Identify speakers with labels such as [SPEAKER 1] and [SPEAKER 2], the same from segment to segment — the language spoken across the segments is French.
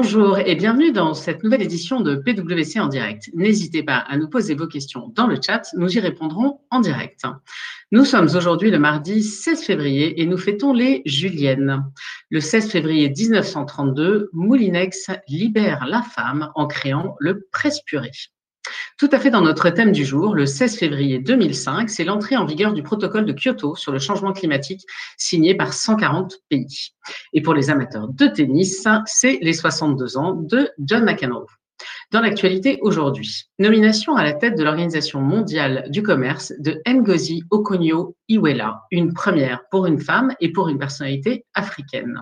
[SPEAKER 1] Bonjour et bienvenue dans cette nouvelle édition de PwC en direct. N'hésitez pas à nous poser vos questions dans le chat, nous y répondrons en direct. Nous sommes aujourd'hui le mardi 16 février et nous fêtons les Juliennes. Le 16 février 1932, Moulinex libère la femme en créant le presse-purée. Tout à fait dans notre thème du jour, le 16 février 2005, c'est l'entrée en vigueur du protocole de Kyoto sur le changement climatique signé par 140 pays. Et pour les amateurs de tennis, c'est les 62 ans de John McEnroe. Dans l'actualité aujourd'hui, nomination à la tête de l'Organisation mondiale du commerce de Ngozi Okonjo-Iweala, une première pour une femme et pour une personnalité africaine.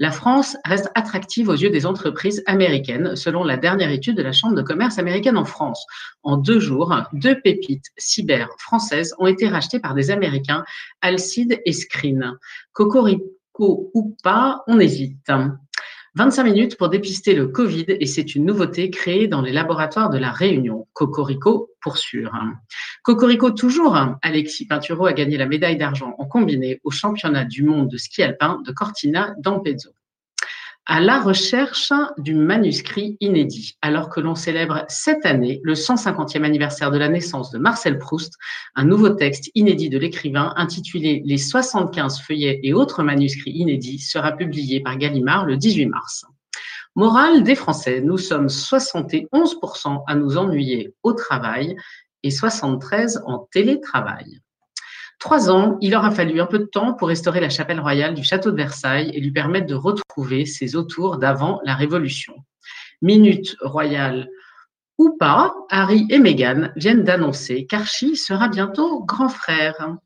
[SPEAKER 1] La France reste attractive aux yeux des entreprises américaines, selon la dernière étude de la Chambre de commerce américaine en France. En deux jours, deux pépites cyber françaises ont été rachetées par des Américains, Alcide et Screen. Cocorico ou pas, on hésite. 25 minutes pour dépister le Covid et c'est une nouveauté créée dans les laboratoires de la Réunion. Cocorico pour sûr. Cocorico toujours, Alexis Pinturo a gagné la médaille d'argent en combiné au championnat du monde de ski alpin de Cortina d'Ampezzo à la recherche du manuscrit inédit, alors que l'on célèbre cette année le 150e anniversaire de la naissance de Marcel Proust, un nouveau texte inédit de l'écrivain intitulé Les 75 feuillets et autres manuscrits inédits sera publié par Gallimard le 18 mars. Morale des Français, nous sommes 71% à nous ennuyer au travail et 73% en télétravail trois ans, il aura fallu un peu de temps pour restaurer la chapelle royale du château de Versailles et lui permettre de retrouver ses autours d'avant la Révolution. Minute royale ou pas, Harry et Meghan viennent d'annoncer qu'Archie sera bientôt grand frère.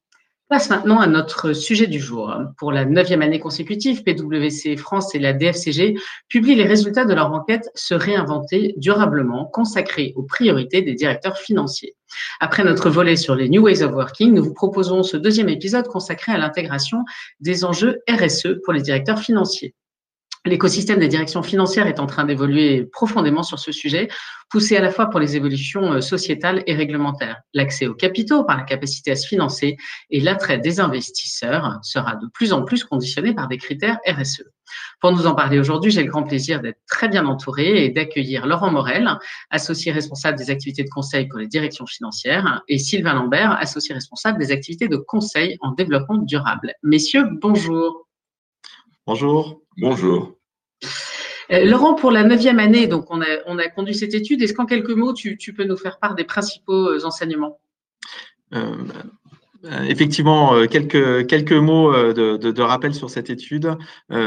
[SPEAKER 1] Passe maintenant à notre sujet du jour. Pour la neuvième année consécutive, PwC France et la DFCG publient les résultats de leur enquête Se réinventer durablement, consacrée aux priorités des directeurs financiers. Après notre volet sur les New Ways of Working, nous vous proposons ce deuxième épisode consacré à l'intégration des enjeux RSE pour les directeurs financiers. L'écosystème des directions financières est en train d'évoluer profondément sur ce sujet, poussé à la fois pour les évolutions euh, sociétales et réglementaires. L'accès aux capitaux par la capacité à se financer et l'attrait des investisseurs sera de plus en plus conditionné par des critères RSE. Pour nous en parler aujourd'hui, j'ai le grand plaisir d'être très bien entouré et d'accueillir Laurent Morel, associé responsable des activités de conseil pour les directions financières, et Sylvain Lambert, associé responsable des activités de conseil en développement durable. Messieurs, bonjour.
[SPEAKER 2] Bonjour. Bonjour.
[SPEAKER 1] Euh, Laurent, pour la neuvième année, donc on a, conduit cette étude. Est-ce qu'en quelques mots, tu, tu, peux nous faire part des principaux euh, enseignements?
[SPEAKER 2] Euh, effectivement, euh, quelques, quelques mots euh, de, de, de, rappel sur cette étude.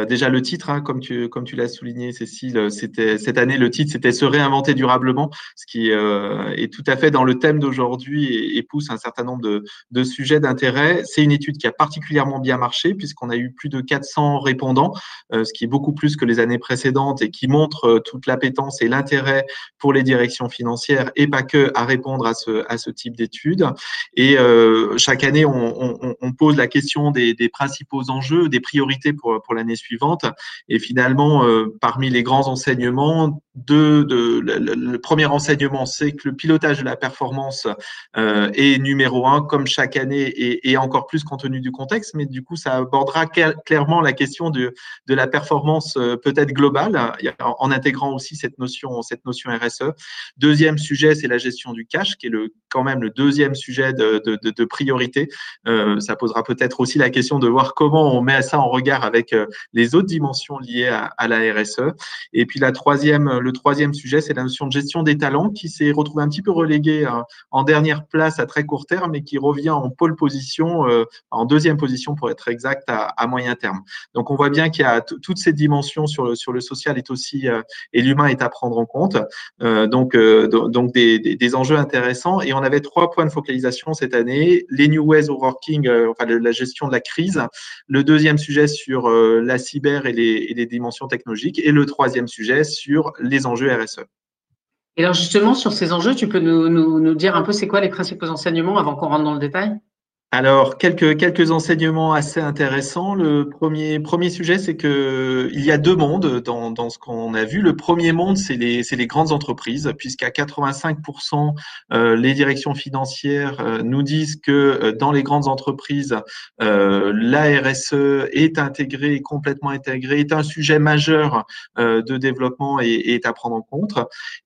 [SPEAKER 2] déjà, le titre, hein, comme tu, comme tu l'as souligné, Cécile, c'était cette année, le titre, c'était Se réinventer durablement, ce qui est tout à fait dans le thème d'aujourd'hui et, et, pousse un certain nombre de, de sujets d'intérêt. C'est une étude qui a particulièrement bien marché, puisqu'on a eu plus de 400 répondants, ce qui est beaucoup plus que les années précédentes et qui montre toute l'appétence et l'intérêt pour les directions financières et pas que à répondre à ce, à ce type d'études. Et chaque année, on, pose la question des, principaux enjeux, des priorités pour, l'année suivante. Et finalement, euh, parmi les grands enseignements, le, premier enseignement, c'est que le pilotage de la performance euh, est numéro un, comme chaque année, et, encore plus compte tenu du contexte. Mais du coup, ça abordera clairement la question de, la performance euh, peut-être globale, en intégrant aussi cette notion, RSE. Deuxième sujet, c'est la gestion du cash, qui est quand même le deuxième sujet de priorité. Euh, ça posera peut-être aussi la question de voir comment on met ça en regard avec euh, les autres dimensions liées à, la RSE. Et puis la troisième le troisième sujet, c'est la notion de gestion des talents qui s'est retrouvé un petit peu relégué euh, en dernière place à très court terme et qui revient en pôle position, euh, en deuxième position pour être exact, à, moyen terme. Donc on voit bien qu'il y a toutes ces dimensions sur le, sur le social est aussi et l'humain est à prendre en compte. donc donc des, des, enjeux intéressants et on avait trois points de focalisation cette année les new ways of working, enfin la gestion de la crise. Le deuxième sujet sur la cyber et les, et les dimensions technologiques et le troisième sujet sur les enjeux RSE.
[SPEAKER 1] Et alors justement, sur ces enjeux, tu peux nous, nous dire un peu c'est quoi les principaux enseignements avant qu'on rentre dans le détail?
[SPEAKER 2] Alors, quelques, quelques enseignements assez intéressants. Le premier, premier sujet, c'est que il y a deux mondes dans, dans ce qu'on a vu. Le premier monde, c'est les, c'est les grandes entreprises, puisqu'à 85%, euh, les directions financières euh, nous disent que euh, dans les grandes entreprises, la RSE est intégrée, complètement intégrée, est un sujet majeur de développement et, et, est à prendre en compte.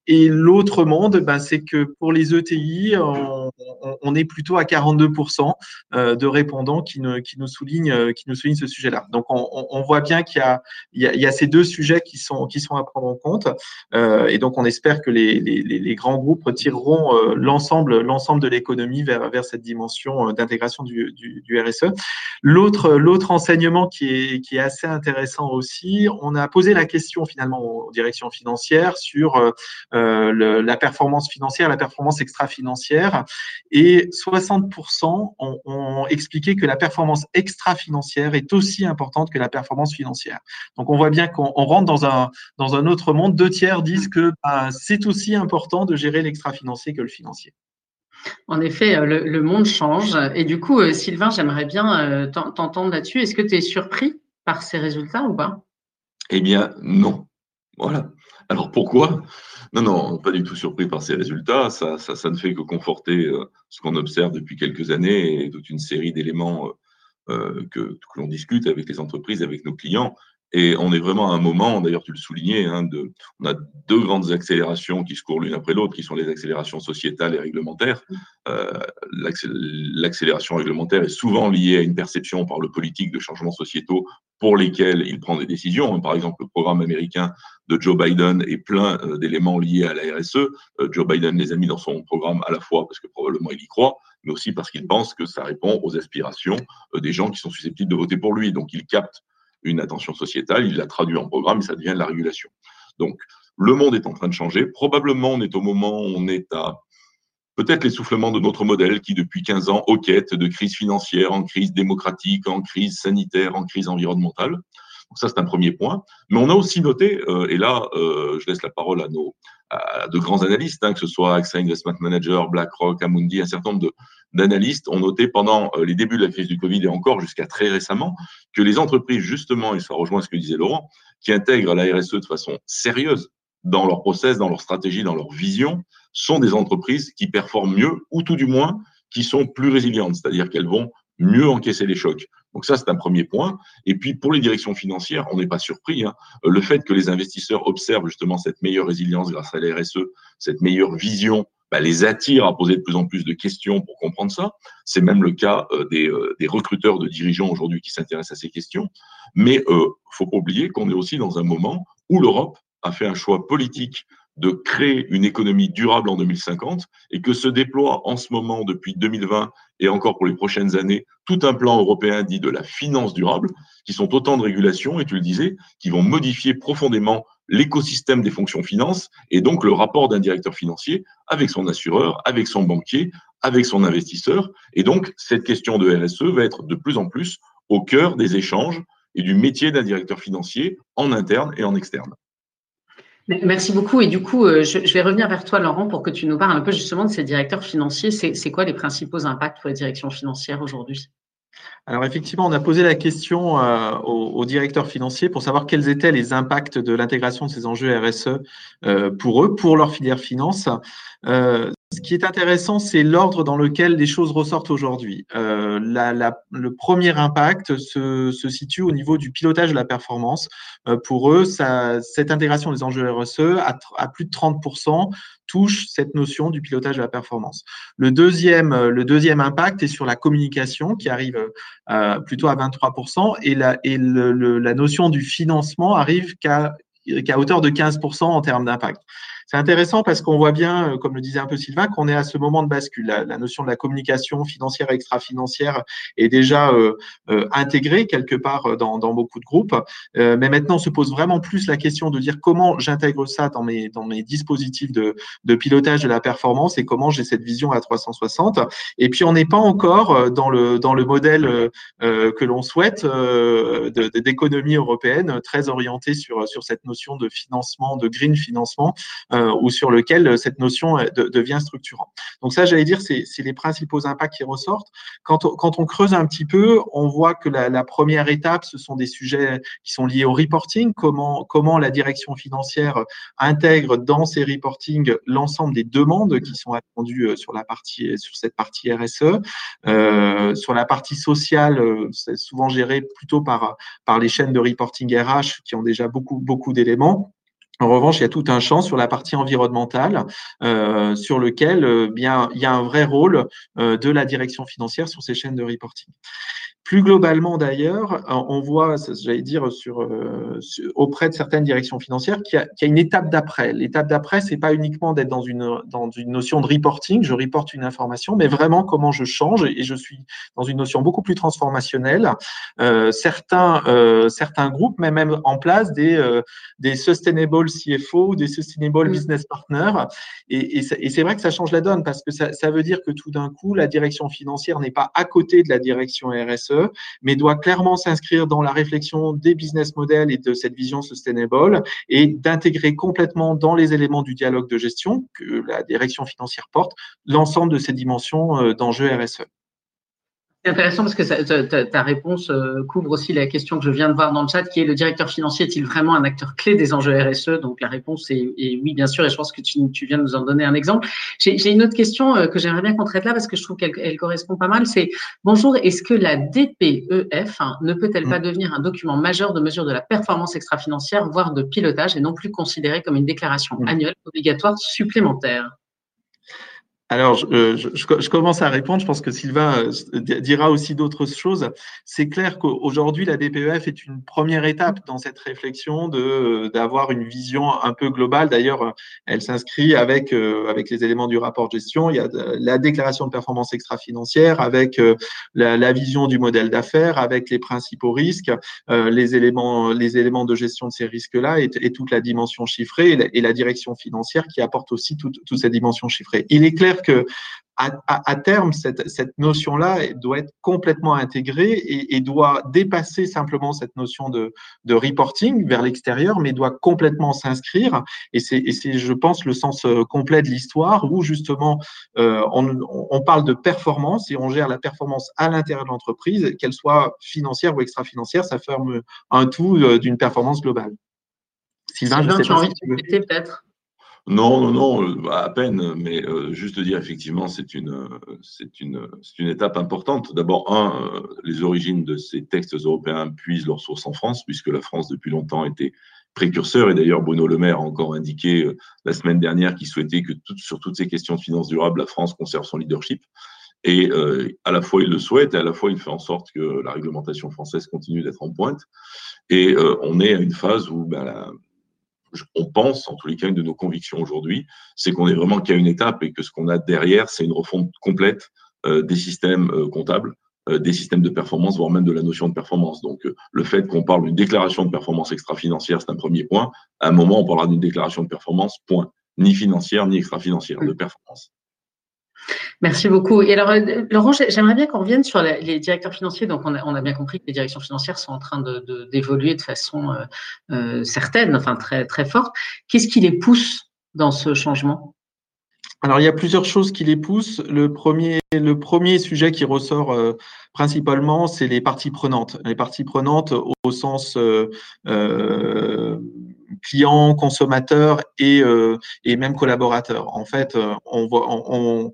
[SPEAKER 2] Et l'autre monde, ben, c'est que pour les ETI, on, on est plutôt à 42%. Euh, de répondants qui, nous soulignent, euh, qui nous ce sujet-là. Donc, on, voit bien qu'il y, a, ces deux sujets qui sont, qui sont à prendre en compte. Euh, et donc, on espère que les, grands groupes tireront l'ensemble, l'ensemble de l'économie vers, vers cette dimension d'intégration du, RSE. L'autre, l'autre enseignement qui est, qui est assez intéressant aussi, on a posé la question finalement aux directions financières sur euh, le, la performance financière, la performance extra-financière, et 60% ont, ont expliqué que la performance extra-financière est aussi importante que la performance financière. Donc on voit bien qu'on rentre dans un, dans un autre monde. Deux tiers disent que bah, c'est aussi important de gérer l'extra-financier que le financier.
[SPEAKER 1] En effet, euh, le, monde change. Et du coup, euh, Sylvain, j'aimerais bien euh, t'entendre là-dessus. Est-ce que tu es surpris par ces résultats ou pas?
[SPEAKER 3] Eh bien, non. Voilà. Alors pourquoi? Non, non, pas du tout surpris par ces résultats. Ça, ça, ne fait que conforter ce qu'on observe depuis quelques années et toute une série d'éléments que, que l'on discute avec les entreprises, avec nos clients. Et on est vraiment à un moment, d'ailleurs tu le soulignais, hein, de, on a deux grandes accélérations qui se courent l'une après l'autre, qui sont les accélérations sociétales et réglementaires. Euh, L'accélération réglementaire est souvent liée à une perception par le politique de changements sociétaux pour lesquels il prend des décisions. Par exemple, le programme américain de Joe Biden est plein euh, d'éléments liés à la RSE. Euh, Joe Biden les a mis dans son programme à la fois parce que probablement il y croit, mais aussi parce qu'il pense que ça répond aux aspirations des gens qui sont susceptibles de voter pour lui. Donc il capte une attention sociétale, il la traduit en programme et ça devient de la régulation. Donc, le monde est en train de changer. Probablement, on est au moment où on est à peut-être l'essoufflement de notre modèle qui, depuis 15 ans, au quête de crise financière, en crise démocratique, en crise sanitaire, en crise environnementale. Donc ça, c'est un premier point. Mais on a aussi noté, euh, et là, euh, je laisse la parole à nos de grands analystes, hein, que ce soit AXA Investment Manager, BlackRock, Amundi, un certain nombre d'analystes ont noté pendant euh, les débuts de la crise du Covid et encore jusqu'à très récemment que les entreprises, justement, et ça rejoint ce que disait Laurent, qui intègrent la RSE de façon sérieuse dans leur process, dans leur stratégie, dans leur vision, sont des entreprises qui performent mieux ou tout du moins qui sont plus résilientes, c'est-à-dire qu'elles vont mieux encaisser les chocs. Donc ça, c'est un premier point. Et puis pour les directions financières, on n'est pas surpris. Hein. Le fait que les investisseurs observent justement cette meilleure résilience grâce à la RSE, cette meilleure vision, bah, les attire à poser de plus en plus de questions pour comprendre ça. C'est même le cas euh, des, euh, des, recruteurs de dirigeants aujourd'hui qui s'intéressent à ces questions. Mais euh, faut oublier qu'on est aussi dans un moment où l'Europe a fait un choix politique de créer une économie durable en 2050 et que se déploie en ce moment depuis 2020 et encore pour les prochaines années tout un plan européen dit de la finance durable qui sont autant de régulations et tu le disais qui vont modifier profondément l'écosystème des fonctions finances et donc le rapport d'un directeur financier avec son assureur, avec son banquier, avec son investisseur et donc cette question de RSE va être de plus en plus au cœur des échanges et du métier d'un directeur financier en interne et en externe.
[SPEAKER 1] Merci beaucoup. Et du coup, euh, je, vais revenir vers toi, Laurent, pour que tu nous parles un peu justement de ces directeurs financiers. C'est quoi les principaux impacts pour les directions financières aujourd'hui?
[SPEAKER 2] Alors effectivement, on a posé la question euh, aux, directeurs financiers pour savoir quels étaient les impacts de l'intégration de ces enjeux RSE euh, pour eux, pour leur filière finance. Euh, ce qui est intéressant, c'est l'ordre dans lequel les choses ressortent aujourd'hui. Euh, le premier impact se, se, situe au niveau du pilotage de la performance. Euh, pour eux, ça, cette intégration des enjeux RSE à, à, plus de 30% touche cette notion du pilotage de la performance. Le deuxième, le deuxième impact est sur la communication qui arrive euh, plutôt à 23% et la, et le, le, la notion du financement arrive qu'à qu'à hauteur de 15% en termes d'impact. C'est intéressant parce qu'on voit bien, euh, comme le disait un peu Sylvain, qu'on est à ce moment de bascule. La, notion de la communication financière extra-financière est déjà euh, euh, intégrée quelque part dans, dans, beaucoup de groupes. mais maintenant, on se pose vraiment plus la question de dire comment j'intègre ça dans mes, dans mes dispositifs de, de d'épilotage de la performance et comment j'ai cette vision à 360. Et puis, on n'est pas encore dans le, dans le modèle que l'on souhaite d'économie européenne, très orienté sur, sur cette notion de financement, de green financement ou sur lequel cette notion devient structurante. Donc ça, j'allais dire, c'est les principaux impacts qui ressortent. Quand on, creuse un petit peu, on voit que la, première étape, ce sont des sujets qui sont liés au reporting, comment, la direction financière intègre dans ses reporting l'ensemble des demandes qui sont attendues sur la partie sur cette partie RSE. Euh, sur la partie sociale, c'est souvent géré plutôt par, par les chaînes de reporting RH qui ont déjà beaucoup, beaucoup d'éléments. En revanche, il y a tout un champ sur la partie environnementale euh, sur lequel euh, bien, il y a un vrai rôle euh, de la direction financière sur ces chaînes de reporting. Plus globalement d'ailleurs, on voit, j'allais dire, auprès de certaines directions financières, qu'il y, a une étape d'après. L'étape d'après, c'est pas uniquement d'être dans une, dans une notion de reporting, je reporte une information, mais vraiment comment je change et je suis dans une notion beaucoup plus transformationnelle. Certains, certains groupes mettent même en place des, des sustainable CFO, des sustainable business partners, et, et c'est vrai que ça change la donne parce que ça, ça veut dire que tout d'un coup, la direction financière n'est pas à côté de la direction RSE mais doit clairement s'inscrire dans la réflexion des business models et de cette vision sustainable et d'intégrer complètement dans les éléments du dialogue de gestion que la direction financière porte l'ensemble de ces dimensions euh, d'enjeux RSE.
[SPEAKER 1] C'est intéressant parce que ta, réponse euh, couvre aussi la question que je viens de voir dans le chat, qui est le directeur financier est-il vraiment un acteur clé des enjeux RSE Donc la réponse est, oui, bien sûr, et je pense que tu, viens de nous en donner un exemple. J'ai une autre question euh, que j'aimerais bien qu'on traite là parce que je trouve qu'elle correspond pas mal. C'est bonjour, est-ce que la DPEF hein, ne peut-elle pas mm. devenir un document majeur de mesure de la performance extra-financière, voire de pilotage, et non plus considéré comme une déclaration mm. annuelle obligatoire supplémentaire?
[SPEAKER 2] Alors, euh, je, je, commence à répondre. Je pense que Sylvain euh, dira aussi d'autres choses. C'est clair qu'aujourd'hui, la DPEF est une première étape dans cette réflexion de d'avoir une vision un peu globale. D'ailleurs, elle s'inscrit avec euh, avec les éléments du rapport de gestion. Il y a la déclaration de performance extra-financière, avec la, la, vision du modèle d'affaires, avec les principaux risques, les éléments les éléments de gestion de ces risques-là et, et, toute la dimension chiffrée et la, et la direction financière qui apporte aussi toute toute cette dimension chiffrée. Il est clair que à, terme, cette, notion-là doit être complètement intégrée et, doit dépasser simplement cette notion de, reporting vers l'extérieur, mais doit complètement s'inscrire. Et c'est, je pense, le sens euh, complet de l'histoire où justement euh, on, parle de performance et on gère la performance à l'intérieur de l'entreprise, qu'elle soit financière ou extra-financière, ça forme un tout euh, d'une performance globale.
[SPEAKER 1] Sylvain, je sais pas si peut-être
[SPEAKER 3] non, non, non, euh, à peine, mais euh, juste dire effectivement, c'est une, c'est une, une étape importante. D'abord, un, euh, les origines de ces textes européens puisent leurs sources en France, puisque la France depuis longtemps était précurseur. Et d'ailleurs, Bruno Le Maire a encore indiqué la semaine dernière qu'il souhaitait que sur toutes ces questions de finances durables, la France conserve son leadership. Et à la fois il le souhaite, et à la fois il fait en sorte que la réglementation française continue d'être en pointe. Et on est à une phase où ben, la, on pense, en tous les cas, une de nos convictions aujourd'hui, c'est qu'on est vraiment qu'à une étape et que ce qu'on a derrière, c'est une refonte complète euh, des systèmes euh, comptables, euh, des systèmes de performance, voire même de la notion de performance. Donc, le fait qu'on parle d'une déclaration de performance extra-financière, c'est un premier point. À un moment, on parlera d'une déclaration de performance, point. Ni financière, ni extra-financière, de performance.
[SPEAKER 1] Merci beaucoup. Et alors, euh, Laurent, j'aimerais bien qu'on revienne sur les directeurs financiers. Donc, on a, bien compris que les directions financières sont en train d'évoluer de, façon euh, euh, certaine, enfin très, très forte. Qu'est-ce qui les pousse dans ce changement?
[SPEAKER 2] Alors, il y a plusieurs choses qui les poussent. Le premier, le premier sujet qui ressort principalement, c'est les parties prenantes. Les parties prenantes au, sens clients, consommateurs et, euh, et même collaborateurs. En fait, euh, on voit, on,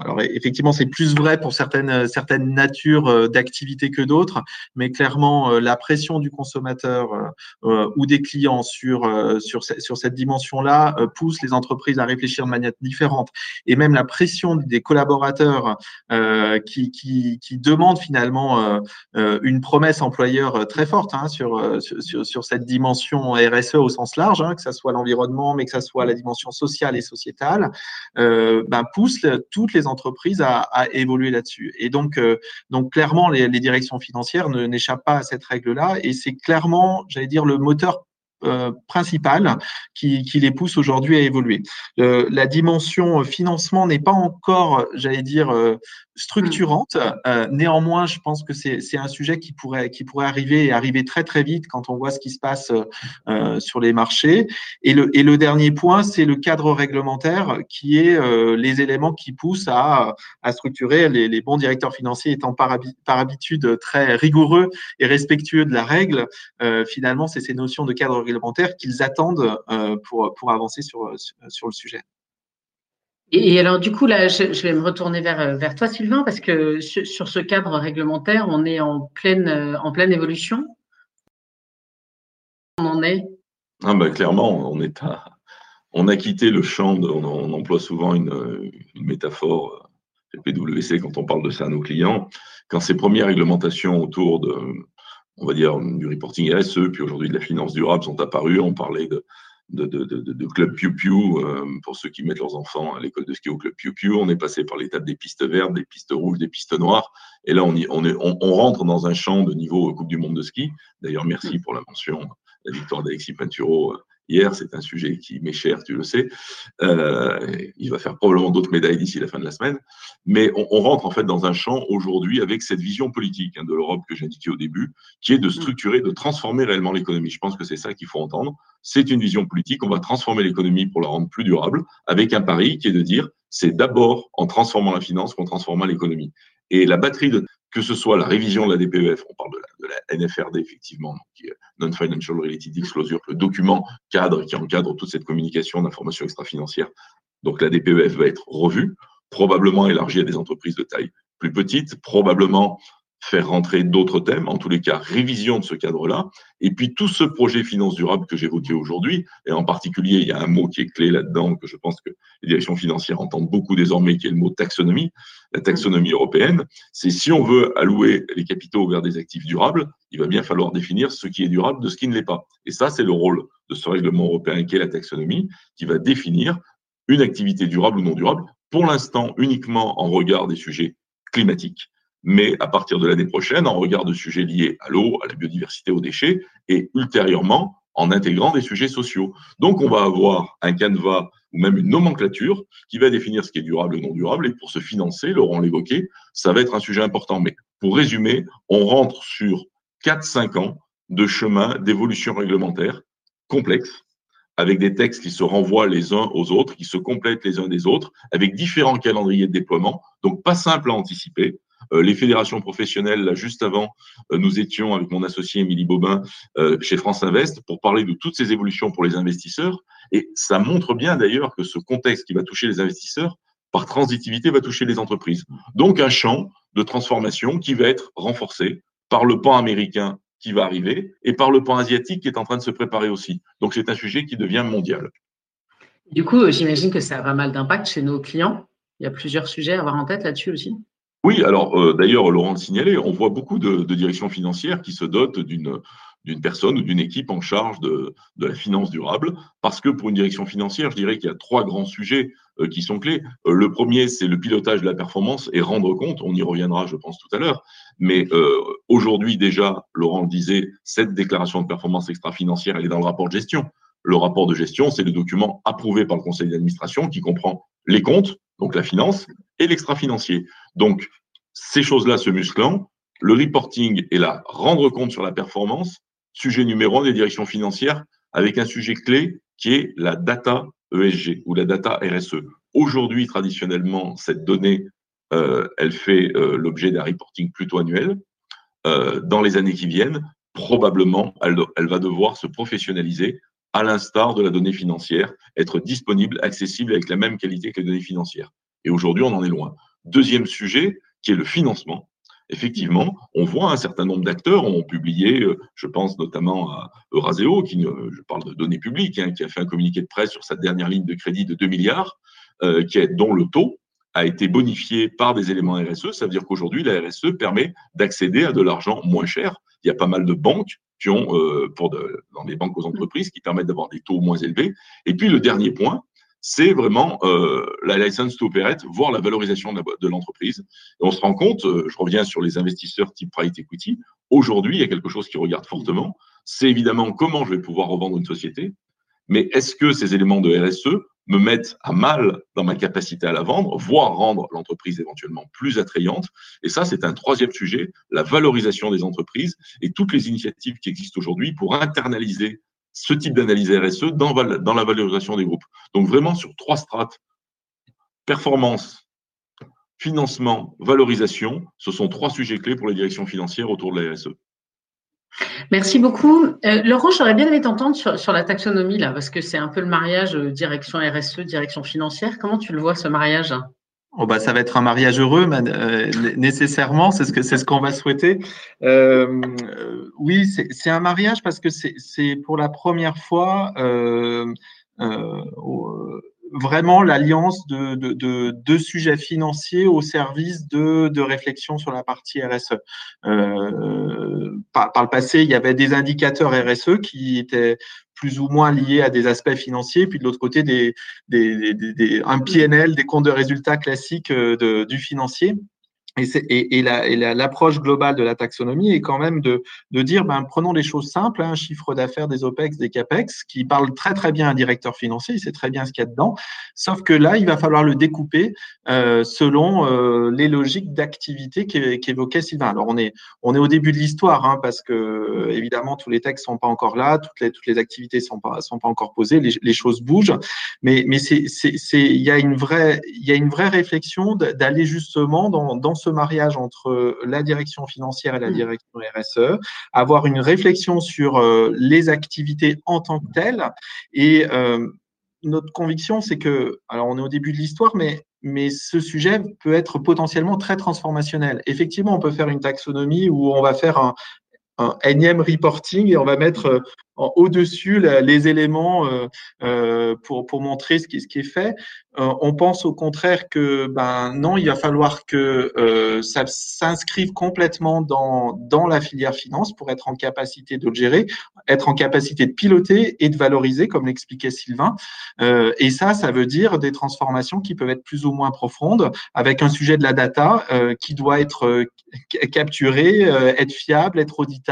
[SPEAKER 2] alors effectivement, c'est plus vrai pour certaines certaines natures d'activités que d'autres, mais clairement la pression du consommateur ou des clients sur sur sur cette dimension-là pousse les entreprises à réfléchir de manière différente. Et même la pression des collaborateurs qui, qui qui demandent finalement une promesse employeur très forte hein, sur, sur sur cette dimension RSE au sens large, hein, que ce soit l'environnement, mais que ce soit la dimension sociale et sociétale, euh, ben, pousse toutes les entreprises à, évoluer là-dessus. Et donc, euh, donc clairement, les, les directions financières n'échappent pas à cette règle-là, et c'est clairement, j'allais dire, le moteur principales qui, les poussent aujourd'hui à évoluer. la dimension financement n'est pas encore, j'allais dire, structurante. Euh, néanmoins, je pense que c'est un sujet qui pourrait, arriver et arriver très très vite quand on voit ce qui se passe euh, sur les marchés. Et le, dernier point, c'est le cadre réglementaire qui est euh, les éléments qui poussent à, structurer les, bons directeurs financiers étant par, par, habitude très rigoureux et respectueux de la règle. Euh, finalement, c'est ces notions de cadre réglementaire qu'ils attendent euh, pour, pour avancer sur, sur le sujet.
[SPEAKER 1] Et, alors, du coup, là, je, vais me retourner vers, vers toi, Sylvain, parce que sur, ce cadre réglementaire, on est en pleine, en pleine évolution. On en est
[SPEAKER 3] ah ben, Clairement, on, est on a quitté le champ, de, on, emploie souvent une, une métaphore chez PwC quand on parle de ça à nos clients. Quand ces premières réglementations autour de, on va dire, du reporting RSE, puis aujourd'hui de la finance durable sont apparues, on parlait de de, de, de, de club Piu Piu, euh, pour ceux qui mettent leurs enfants à l'école de ski au club Piu Piu. On est passé par l'étape des pistes vertes, des pistes rouges, des pistes noires. Et là, on, y, on, est, on, on, rentre dans un champ de niveau Coupe du Monde de ski. D'ailleurs, merci pour la mention, la victoire d'Alexis Pinturo euh, hier. C'est un sujet qui m'est cher, tu le sais. Euh, il va faire probablement d'autres médailles d'ici la fin de la semaine. Mais on, on, rentre en fait dans un champ aujourd'hui avec cette vision politique hein, de l'Europe que j'indiquais au début, qui est de structurer, de transformer réellement l'économie. Je pense que c'est ça qu'il faut entendre. C'est une vision politique. On va transformer l'économie pour la rendre plus durable, avec un pari qui est de dire c'est d'abord en transformant la finance qu'on transformera l'économie. Et la batterie de que ce soit la révision de la DPEF, on parle de la, NFRD effectivement, qui est Non-Financial Related Disclosure, le document cadre qui encadre toute cette communication d'informations extra-financières. Donc la DPEF va être revue, probablement élargie à des entreprises de taille plus petite, probablement faire rentrer d'autres thèmes, en tous les cas, révision de ce cadre-là. Et puis tout ce projet finance durable que j'évoquais aujourd'hui, et en particulier, il y a un mot qui est clé là-dedans, que je pense que les directions financières entendent beaucoup désormais, qui est le mot taxonomie. La taxonomie européenne, c'est si on veut allouer les capitaux vers des actifs durables, il va bien falloir définir ce qui est durable de ce qui ne l'est pas. Et ça, c'est le rôle de ce règlement européen qui est la taxonomie, qui va définir une activité durable ou non durable, pour l'instant uniquement en regard des sujets climatiques mais à partir de l'année prochaine, en regard de sujets liés à l'eau, à la biodiversité, aux déchets, et ultérieurement en intégrant des sujets sociaux. Donc, on va avoir un canevas ou même une nomenclature qui va définir ce qui est durable ou non durable. Et pour se financer, Laurent l'évoquait, ça va être un sujet important. Mais pour résumer, on rentre sur 4-5 ans de chemin d'évolution réglementaire complexe, avec des textes qui se renvoient les uns aux autres, qui se complètent les uns des autres, avec différents calendriers de déploiement, donc pas simple à anticiper. Euh, les fédérations professionnelles, là, juste avant, euh, nous étions avec mon associé Émilie Bobin euh, chez France Invest pour parler de toutes ces évolutions pour les investisseurs. Et ça montre bien d'ailleurs que ce contexte qui va toucher les investisseurs, par transitivité, va toucher les entreprises. Donc un champ de transformation qui va être renforcé par le pan américain qui va arriver et par le pan asiatique qui est en train de se préparer aussi. Donc c'est un sujet qui devient mondial.
[SPEAKER 1] Du coup, j'imagine que ça a pas mal d'impact chez nos clients. Il y a plusieurs sujets à avoir en tête là-dessus aussi.
[SPEAKER 3] Oui, alors euh, d'ailleurs, Laurent le signalait, on voit beaucoup de, directions financières qui se dotent d'une personne ou d'une équipe en charge de, de, la finance durable, parce que pour une direction financière, je dirais qu'il y a trois grands sujets euh, qui sont clés. Euh, le premier, c'est le pilotage de la performance et rendre compte, on y reviendra, je pense, tout à l'heure, mais aujourd'hui déjà, Laurent le disait, cette déclaration de performance extra-financière, elle est dans le rapport de gestion. Le rapport de gestion, c'est le document approuvé par le conseil d'administration qui comprend les comptes, donc la finance, et l'extra-financier. Donc, ces choses-là se musclant, le reporting et la rendre compte sur la performance, sujet numéro un des directions financières, avec un sujet clé qui est la data ESG ou la data RSE. Aujourd'hui, traditionnellement, cette donnée, euh, elle fait euh, l'objet d'un reporting plutôt annuel. Euh, dans les années qui viennent, probablement, elle, elle va devoir se professionnaliser à l'instar de la donnée financière, être disponible, accessible avec la même qualité que les données financières. Et aujourd'hui, on en est loin. Deuxième sujet, qui est le financement. Effectivement, on voit un certain nombre d'acteurs ont publié, euh, je pense notamment à Euraseo, qui, je parle de données publiques, hein, qui a fait un communiqué de presse sur sa dernière ligne de crédit de 2 milliards, euh, qui dont le taux a été bonifié par des éléments RSE. Ça veut dire qu'aujourd'hui, la RSE permet d'accéder à de l'argent moins cher. Il y a pas mal de banques euh, pour de, dans les banques aux entreprises, qui permettent d'avoir des taux moins élevés. Et puis le dernier point, c'est vraiment euh, la license to operate, voire la valorisation de l'entreprise. On se rend compte, euh, je reviens sur les investisseurs type private equity, aujourd'hui, il y a quelque chose qui regarde fortement, c'est évidemment comment je vais pouvoir revendre une société, mais est-ce que ces éléments de RSE me mettent à mal dans ma capacité à la vendre, voire rendre l'entreprise éventuellement plus attrayante Et ça, c'est un troisième sujet, la valorisation des entreprises et toutes les initiatives qui existent aujourd'hui pour internaliser ce type d'analyse RSE dans, dans la valorisation des groupes. Donc vraiment sur trois strates, performance, financement, valorisation, ce sont trois sujets clés pour les directions financières autour de la RSE.
[SPEAKER 1] Merci beaucoup. Euh, Laurent, j'aurais bien aimé t'entendre sur, la taxonomie, là, parce que c'est un peu le mariage euh, direction RSE, direction financière. Comment tu le vois, ce mariage?
[SPEAKER 2] Oh bah, ça va être un mariage heureux, euh, nécessairement, c'est ce c'est ce qu'on va souhaiter. oui, c'est un mariage parce que c'est pour la première fois vraiment l'alliance de, de, sujets financiers au service de, réflexion sur la partie RSE. Euh, par, le passé, il y avait des indicateurs RSE qui étaient plus ou moins liés à des aspects financiers, puis de l'autre côté, un PNL, des comptes de résultats classiques euh, du financier. Et, et, l'approche globale de la taxonomie est quand même de, de dire, ben, prenons les choses simples, un hein, chiffre d'affaires des OPEX, des CAPEX, qui parle très très bien à un directeur financier, il sait très bien ce qu'il y a dedans, sauf que là, il va falloir le découper euh, selon euh, les logiques d'activité qu'évoquait Sylvain. Alors, on est, on est au début de l'histoire, hein, parce que évidemment, tous les textes sont pas encore là, toutes les, toutes les activités sont pas, sont pas encore posées, les, choses bougent, mais, il y a une vraie, y a une vraie réflexion d'aller justement dans, dans ce mariage entre la direction financière et la mm. direction RSE, avoir une réflexion sur euh, les activités en tant que telles. Et euh, notre conviction, c'est que, alors on est au début de l'histoire, mais mais ce sujet peut être potentiellement très transformationnel. Effectivement, on peut faire une taxonomie où on va faire un, un énième reporting et on va mettre euh, au-dessus les éléments euh, euh, pour, pour montrer ce qui, ce qui est fait. on pense au contraire que ben non, il va falloir que ça s'inscrive complètement dans, dans la filière finance pour être en capacité de le gérer, être en capacité de piloter et de valoriser, comme l'expliquait Sylvain. et ça, ça veut dire des transformations qui peuvent être plus ou moins profondes, avec un sujet de la data qui doit être capturé, être fiable, être audité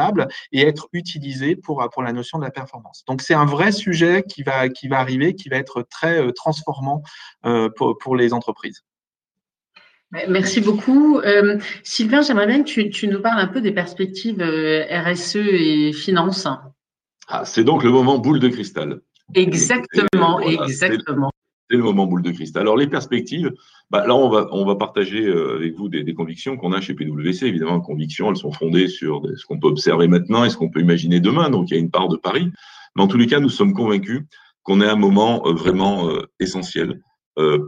[SPEAKER 2] et être utilisé pour, pour la notion de la performance. Donc c'est un vrai sujet qui va, qui va arriver, qui va être très euh, transformant euh, pour, pour les entreprises.
[SPEAKER 1] Merci beaucoup. Euh, Sylvain, j'aimerais bien que tu, nous parles un peu des perspectives RSE et finances.
[SPEAKER 3] Ah, c'est donc le moment boule de cristal.
[SPEAKER 1] Exactement, exactement.
[SPEAKER 3] C'est le moment boule de cristal. Alors, les perspectives, bah, là, on va, on va partager euh, avec vous des, convictions qu'on a chez PwC. Évidemment, convictions, elles sont fondées sur ce qu'on peut observer maintenant et ce qu'on peut imaginer demain. Donc, il y a une part de pari. Mais en tous les cas, nous sommes convaincus qu'on est à un moment euh, vraiment euh, essentiel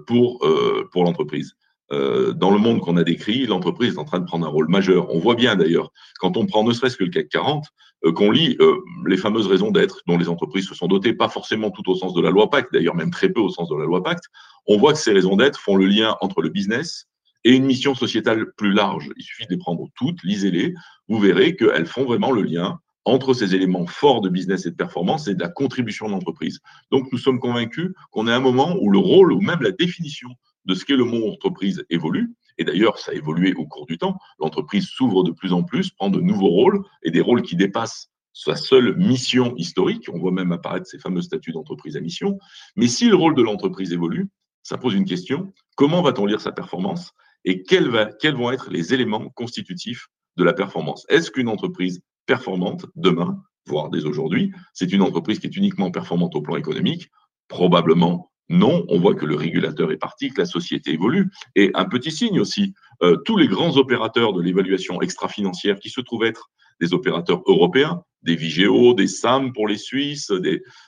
[SPEAKER 3] pour, pour l'entreprise. Dans le monde qu'on a décrit, l'entreprise est en train de prendre un rôle majeur. On voit bien d'ailleurs, quand on prend ne serait-ce que le CAC 40, euh, qu'on lit euh, les fameuses raisons d'être dont les entreprises se sont dotées, pas forcément tout au sens de la loi Pacte, d'ailleurs même très peu au sens de la loi Pacte, on voit que ces raisons d'être font le lien entre le business et une mission sociétale plus large. Il suffit de les prendre toutes, lisez-les, vous verrez qu'elles font vraiment le lien entre ces éléments forts de business et de performance et de la contribution de l'entreprise. Donc nous sommes convaincus qu'on est à un moment où le rôle ou même la définition de ce qu'est le mot entreprise évolue et d'ailleurs, ça a évolué au cours du temps. L'entreprise s'ouvre de plus en plus, prend de nouveaux rôles et des rôles qui dépassent sa seule mission historique. On voit même apparaître ces fameux statuts d'entreprise à mission. Mais si le rôle de l'entreprise évolue, ça pose une question. Comment va-t-on lire sa performance et quels, quels vont être les éléments constitutifs de la performance? Est-ce qu'une entreprise performante demain, voire dès aujourd'hui, c'est une entreprise qui est uniquement performante au plan économique? Probablement non, on voit que le régulateur est parti, que la société évolue. Et un petit signe aussi, euh, tous les grands opérateurs de l'évaluation extra-financière qui se trouvent être des opérateurs européens, des Vigéo, des SAM pour les Suisses,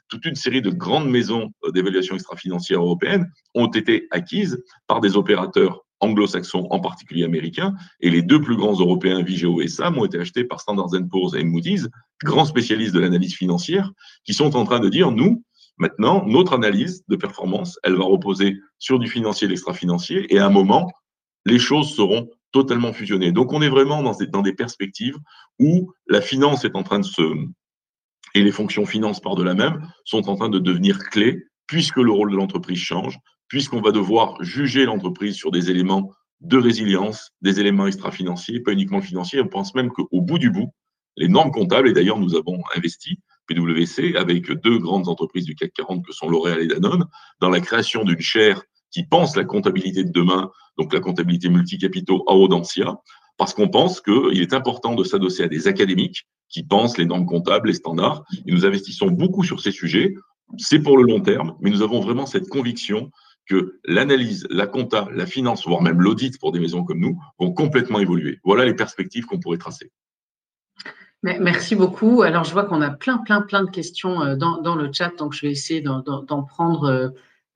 [SPEAKER 3] toute une série de grandes maisons euh, d'évaluation extra-financière européennes ont été acquises par des opérateurs anglo-saxons, en particulier américains, et les deux plus grands européens, Vigeo et SAM, ont été achetés par Standard Poor's et Moody's, grands spécialistes de l'analyse financière, qui sont en train de dire, nous, Maintenant, notre analyse de performance, elle va reposer sur du financier et l'extra-financier, et à un moment, les choses seront totalement fusionnées. Donc, on est vraiment dans des, perspectives où la finance est en train de se... et les fonctions finance par de la même sont en train de devenir clés, puisque le rôle de l'entreprise change, puisqu'on va devoir juger l'entreprise sur des éléments de résilience, des éléments extra-financiers, pas uniquement financiers. On pense même qu'au bout du bout, les normes comptables. Et d'ailleurs, nous avons investi PwC avec deux grandes entreprises du CAC 40 que sont L'Oréal et Danone dans la création d'une chaire qui pense la comptabilité de demain, donc la comptabilité multicapitaux à Audencia, parce qu'on pense qu'il est important de s'adosser à des académiques qui pensent les normes comptables, les standards. Et nous investissons beaucoup sur ces sujets. C'est pour le long terme, mais nous avons vraiment cette conviction que l'analyse, la compta, la finance, voire même l'audit pour des maisons comme nous, vont complètement évoluer. Voilà les perspectives qu'on pourrait tracer.
[SPEAKER 1] Merci beaucoup. Alors, je vois qu'on a plein, plein, plein de questions euh, dans, le chat, donc je vais essayer d'en prendre euh,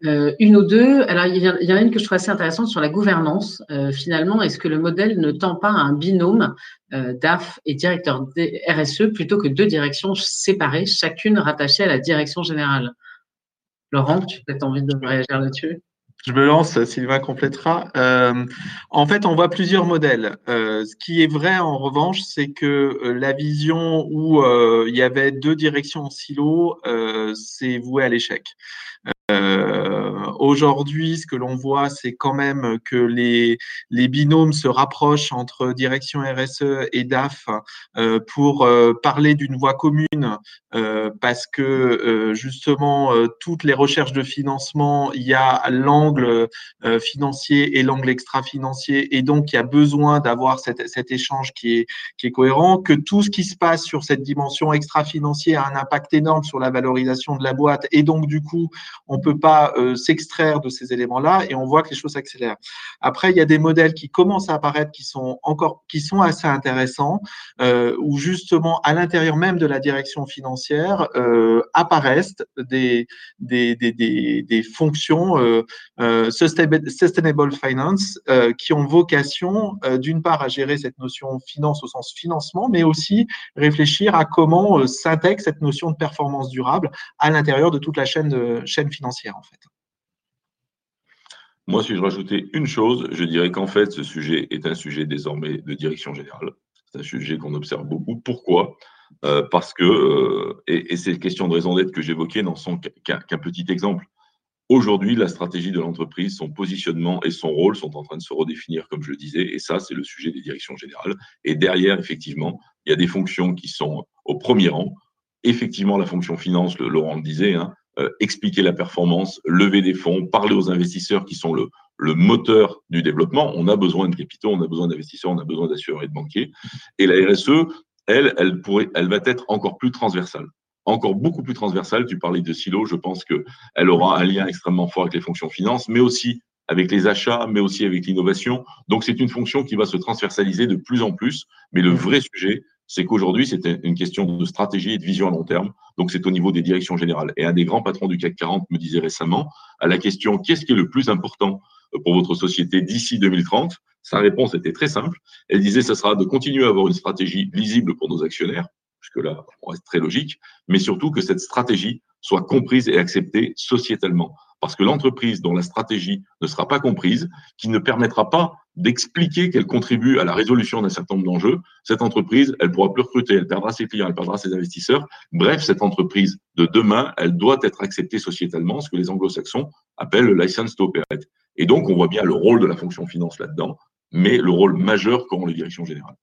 [SPEAKER 1] euh, une ou deux. Alors, il y, en a une que je trouve assez intéressante sur la gouvernance. finalement, est-ce que le modèle ne tend pas à un binôme DAF et directeur RSE plutôt que deux directions séparées, chacune rattachée à la direction générale? Laurent, tu as peut-être envie de réagir là-dessus?
[SPEAKER 2] Je me lance, Sylvain complétera. Euh, en fait, on voit plusieurs modèles. Euh, ce qui est vrai, en revanche, c'est que euh, la vision où il y avait deux directions en silo, c'est voué à l'échec. Aujourd'hui, ce que l'on voit, c'est quand même que les, les binômes se rapprochent entre direction RSE et DAF pour parler d'une voie commune parce que justement, toutes les recherches de financement, il y a l'angle financier et l'angle extra-financier et donc il y a besoin d'avoir cet, cet échange qui est, qui est cohérent, que tout ce qui se passe sur cette dimension extra-financière a un impact énorme sur la valorisation de la boîte et donc du coup, on peut pas s'extraire de ces éléments-là et on voit que les choses s'accélèrent. Après, il y a des modèles qui commencent à apparaître qui sont encore qui sont assez intéressants, euh, où justement à l'intérieur même de la direction financière euh, apparaissent des des, des, des, fonctions euh, euh sustainable finance euh, qui ont vocation euh, d'une part à gérer cette notion finance au sens financement, mais aussi réfléchir à comment s'intègre cette notion de performance durable à l'intérieur de toute la chaîne de, chaîne financière en fait.
[SPEAKER 3] Moi, si je rajoutais une chose, je dirais qu'en fait, ce sujet est un sujet désormais de direction générale. C'est un sujet qu'on observe beaucoup. Pourquoi? Euh, Parce que, euh, et, ces questions de raison d'être que j'évoquais n'en sont qu'un petit exemple. Aujourd'hui, la stratégie de l'entreprise, son positionnement et son rôle sont en train de se redéfinir, comme je le disais, et ça, c'est le sujet des directions générales. Et derrière, effectivement, il y a des fonctions qui sont au premier rang. Effectivement, la fonction finance, le, Laurent le disait, hein, expliquer la performance, lever des fonds, parler aux investisseurs qui sont le, le moteur du développement. On a besoin de capitaux, on a besoin d'investisseurs, on a besoin d'assureurs et de banquiers. Et la RSE, elle, elle, pourrait, elle va être encore plus transversale. Encore beaucoup plus transversale. Tu parlais de silo, je pense qu'elle aura un lien extrêmement fort avec les fonctions finances, mais aussi avec les achats, mais aussi avec l'innovation. Donc, c'est une fonction qui va se transversaliser de plus en plus. Mais le vrai sujet, c'est qu'aujourd'hui, c'était une question de stratégie et de vision à long terme. Donc, c'est au niveau des directions générales. Et un des grands patrons du CAC 40 me disait récemment, à la question qu'est-ce qui est le plus important pour votre société d'ici 2030 Sa réponse était très simple. Elle disait, ce sera de continuer à avoir une stratégie lisible pour nos actionnaires, jusque-là, on reste très logique, mais surtout que cette stratégie soit comprise et acceptée sociétalement. Parce que l'entreprise dont la stratégie ne sera pas comprise, qui ne permettra pas d'expliquer qu'elle contribue à la résolution d'un certain nombre d'enjeux, cette entreprise, elle pourra plus recruter, elle perdra ses clients, elle perdra ses investisseurs. Bref, cette entreprise de demain, elle doit être acceptée sociétalement, ce que les anglo-saxons appellent le license to operate. Et donc, on voit bien le rôle de la fonction finance là-dedans, mais le rôle majeur qu'auront les directions générales.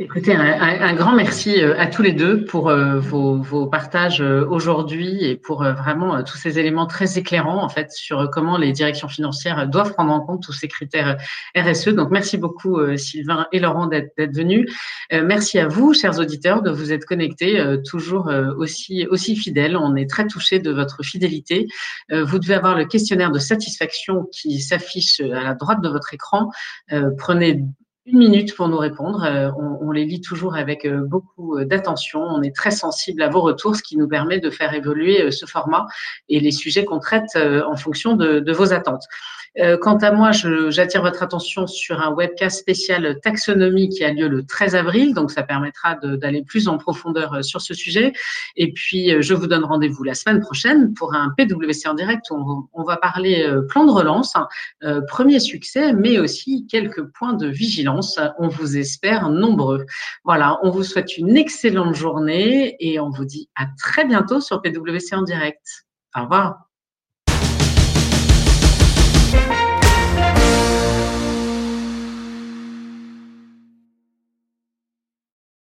[SPEAKER 1] Écoutez, un, grand merci euh, à tous les deux pour euh, vos, partages euh, aujourd'hui et pour vraiment tous ces éléments très éclairants en fait sur comment les directions financières doivent prendre en compte tous ces critères RSE. Donc merci beaucoup Sylvain et Laurent d'être venus. Merci à vous, chers auditeurs, de vous être connectés toujours aussi aussi fidèles. On est très touchés de votre fidélité. Vous devez avoir le questionnaire de satisfaction qui s'affiche à la droite de votre écran. Prenez une minute pour nous répondre. Euh, on, les lit toujours avec euh, beaucoup euh, d'attention. On est très sensible à vos retours, ce qui nous permet de faire évoluer ce format et les sujets qu'on traite en fonction de vos attentes. Euh, quant à moi, j'attire votre attention sur un webcast spécial taxonomie qui a lieu le 13 avril, donc ça permettra d'aller plus en profondeur euh, sur ce sujet. Et puis, euh, je vous donne rendez-vous la semaine prochaine pour un PWC en direct où on, va parler plan de relance, premier succès, mais aussi quelques points de vigilance. On vous espère nombreux. Voilà, on vous souhaite une excellente journée et on vous dit à très bientôt sur PWC en direct. Au revoir.